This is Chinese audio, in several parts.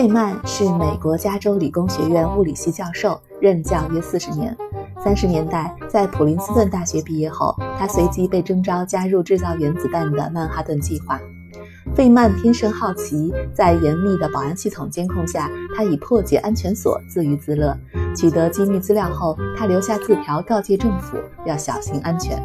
费曼是美国加州理工学院物理系教授，任教约四十年。三十年代，在普林斯顿大学毕业后，他随即被征召加入制造原子弹的曼哈顿计划。费曼天生好奇，在严密的保安系统监控下，他以破解安全锁自娱自乐。取得机密资料后，他留下字条告诫政府要小心安全。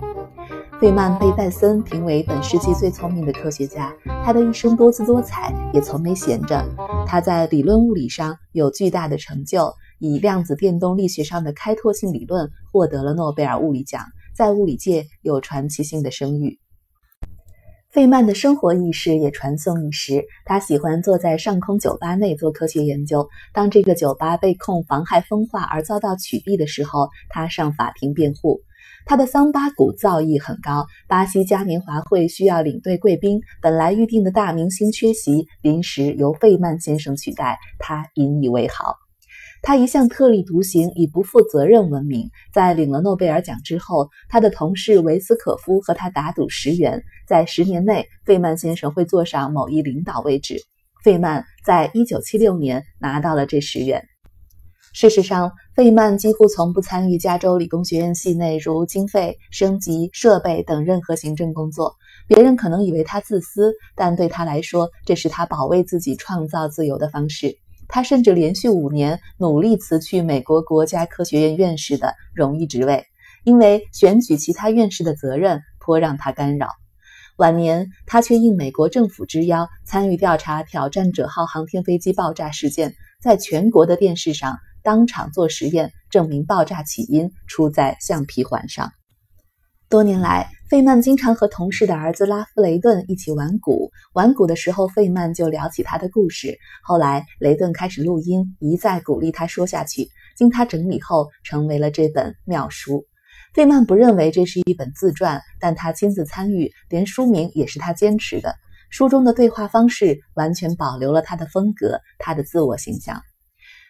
费曼被戴森评为本世纪最聪明的科学家，他的一生多姿多彩，也从没闲着。他在理论物理上有巨大的成就，以量子电动力学上的开拓性理论获得了诺贝尔物理奖，在物理界有传奇性的声誉。费曼的生活意识也传颂一时。他喜欢坐在上空酒吧内做科学研究。当这个酒吧被控妨害风化而遭到取缔的时候，他上法庭辩护。他的桑巴鼓造诣很高。巴西嘉年华会需要领队贵宾，本来预定的大明星缺席，临时由费曼先生取代，他引以为豪。他一向特立独行，以不负责任闻名。在领了诺贝尔奖之后，他的同事维斯可夫和他打赌十元，在十年内，费曼先生会坐上某一领导位置。费曼在一九七六年拿到了这十元。事实上，费曼几乎从不参与加州理工学院系内如经费、升级、设备等任何行政工作。别人可能以为他自私，但对他来说，这是他保卫自己创造自由的方式。他甚至连续五年努力辞去美国国家科学院院士的荣誉职位，因为选举其他院士的责任颇让他干扰。晚年，他却应美国政府之邀，参与调查挑战者号航天飞机爆炸事件，在全国的电视上。当场做实验，证明爆炸起因出在橡皮环上。多年来，费曼经常和同事的儿子拉夫雷顿一起玩鼓。玩鼓的时候，费曼就聊起他的故事。后来，雷顿开始录音，一再鼓励他说下去。经他整理后，成为了这本妙书。费曼不认为这是一本自传，但他亲自参与，连书名也是他坚持的。书中的对话方式完全保留了他的风格，他的自我形象。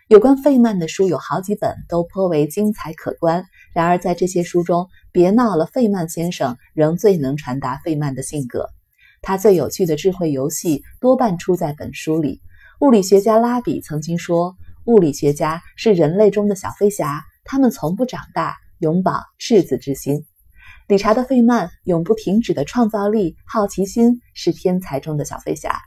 有关费曼的书有好几本，都颇为精彩可观。然而，在这些书中，别闹了，费曼先生仍最能传达费曼的性格。他最有趣的智慧游戏多半出在本书里。物理学家拉比曾经说：“物理学家是人类中的小飞侠，他们从不长大，永葆赤子之心。”理查德·费曼永不停止的创造力、好奇心，是天才中的小飞侠。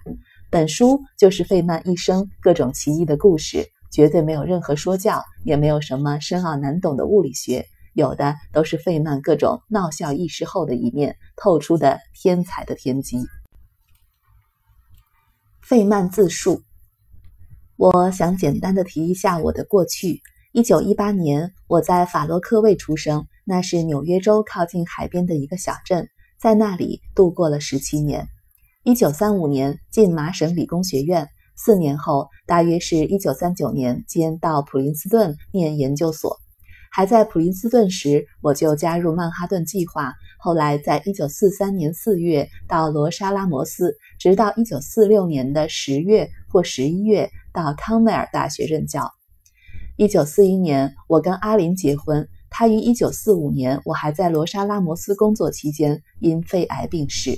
本书就是费曼一生各种奇异的故事。绝对没有任何说教，也没有什么深奥难懂的物理学，有的都是费曼各种闹笑轶事后的一面透出的天才的天机。费曼自述：我想简单的提一下我的过去。一九一八年，我在法洛克卫出生，那是纽约州靠近海边的一个小镇，在那里度过了十七年。一九三五年进麻省理工学院。四年后，大约是一九三九年间，到普林斯顿念研究所。还在普林斯顿时，我就加入曼哈顿计划。后来，在一九四三年四月到罗莎拉摩斯，直到一九四六年的十月或十一月到康奈尔大学任教。一九四一年，我跟阿林结婚。他于一九四五年，我还在罗莎拉摩斯工作期间因肺癌病逝。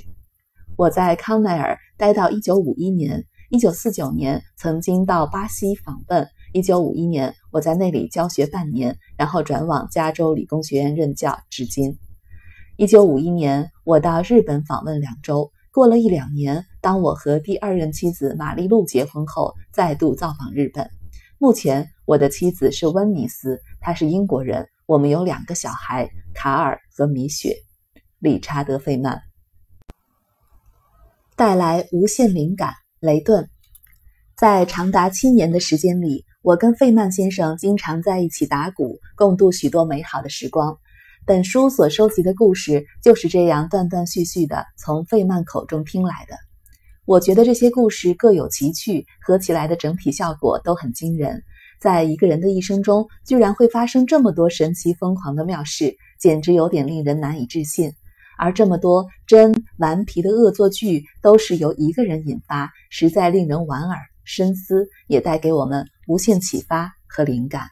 我在康奈尔待到一九五一年。一九四九年，曾经到巴西访问。一九五一年，我在那里教学半年，然后转往加州理工学院任教，至今。一九五一年，我到日本访问两周。过了一两年，当我和第二任妻子玛丽露结婚后，再度造访日本。目前，我的妻子是温尼斯，她是英国人。我们有两个小孩，卡尔和米雪。理查德·费曼带来无限灵感。雷顿，在长达七年的时间里，我跟费曼先生经常在一起打鼓，共度许多美好的时光。本书所收集的故事就是这样断断续续的从费曼口中听来的。我觉得这些故事各有奇趣，合起来的整体效果都很惊人。在一个人的一生中，居然会发生这么多神奇疯狂的妙事，简直有点令人难以置信。而这么多真顽皮的恶作剧都是由一个人引发，实在令人莞尔深思，也带给我们无限启发和灵感。